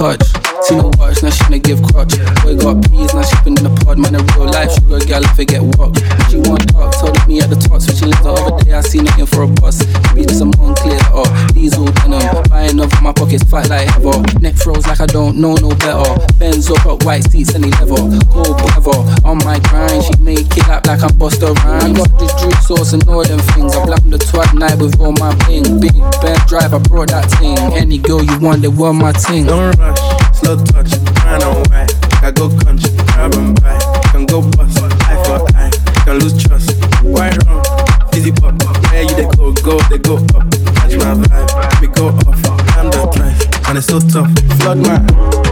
clutch. Seen her watch, now she going give crutch. One, they On my grind. She make it up like I bust a rhyme. got the juice sauce and all them things. I climbed the twat night with all my thing big bad driver brought out team. Don't rush, slow touch, Flood my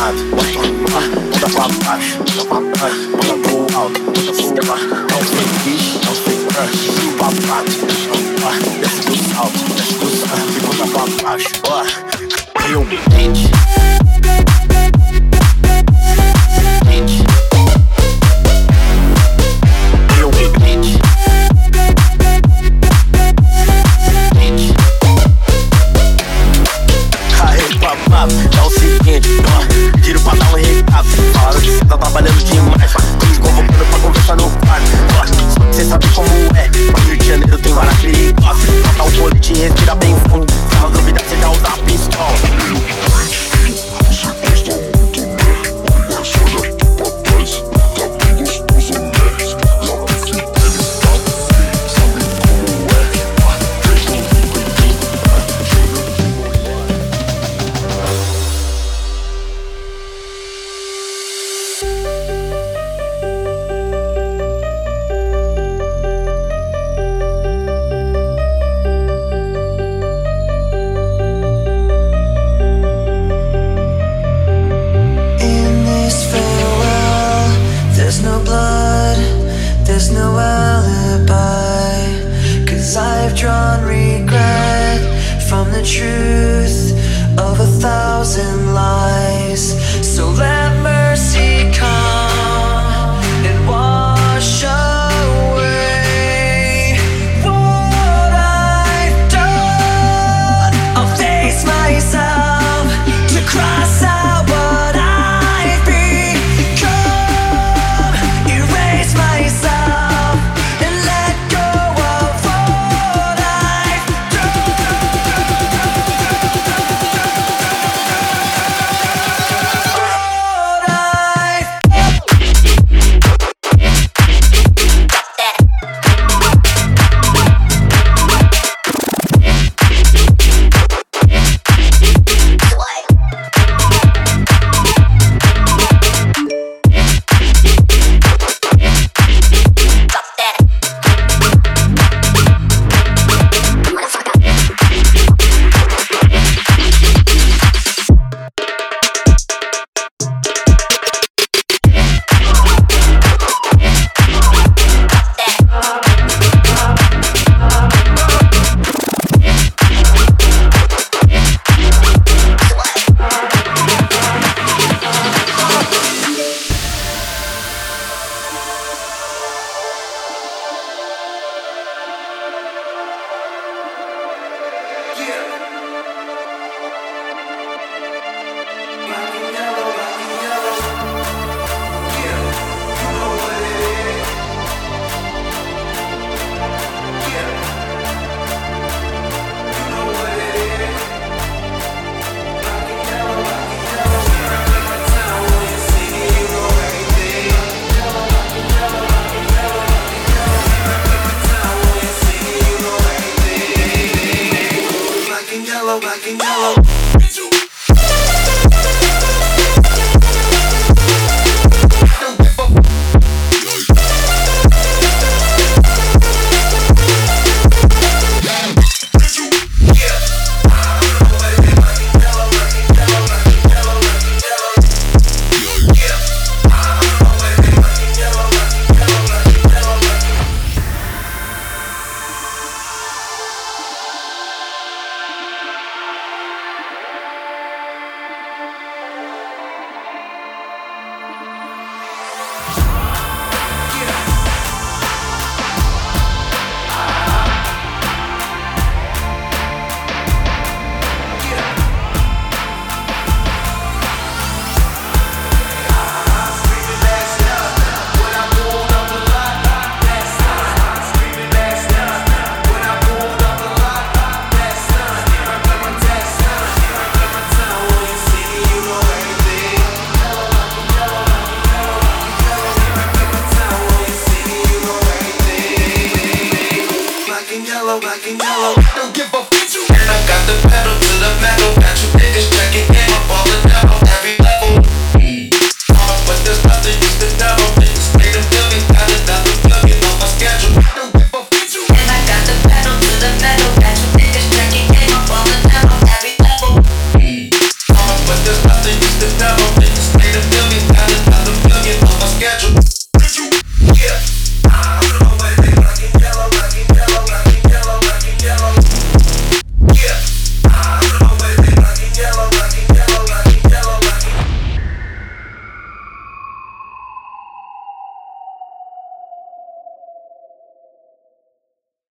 alto, bota pra bota pra baixo, bota pra baixo, bota pro alto, bota pro alto, Não sei bicho, não sei crush, e o babado, não pá, desce do salto, desce do salto, e bota pra baixo, ó. Eu bitch.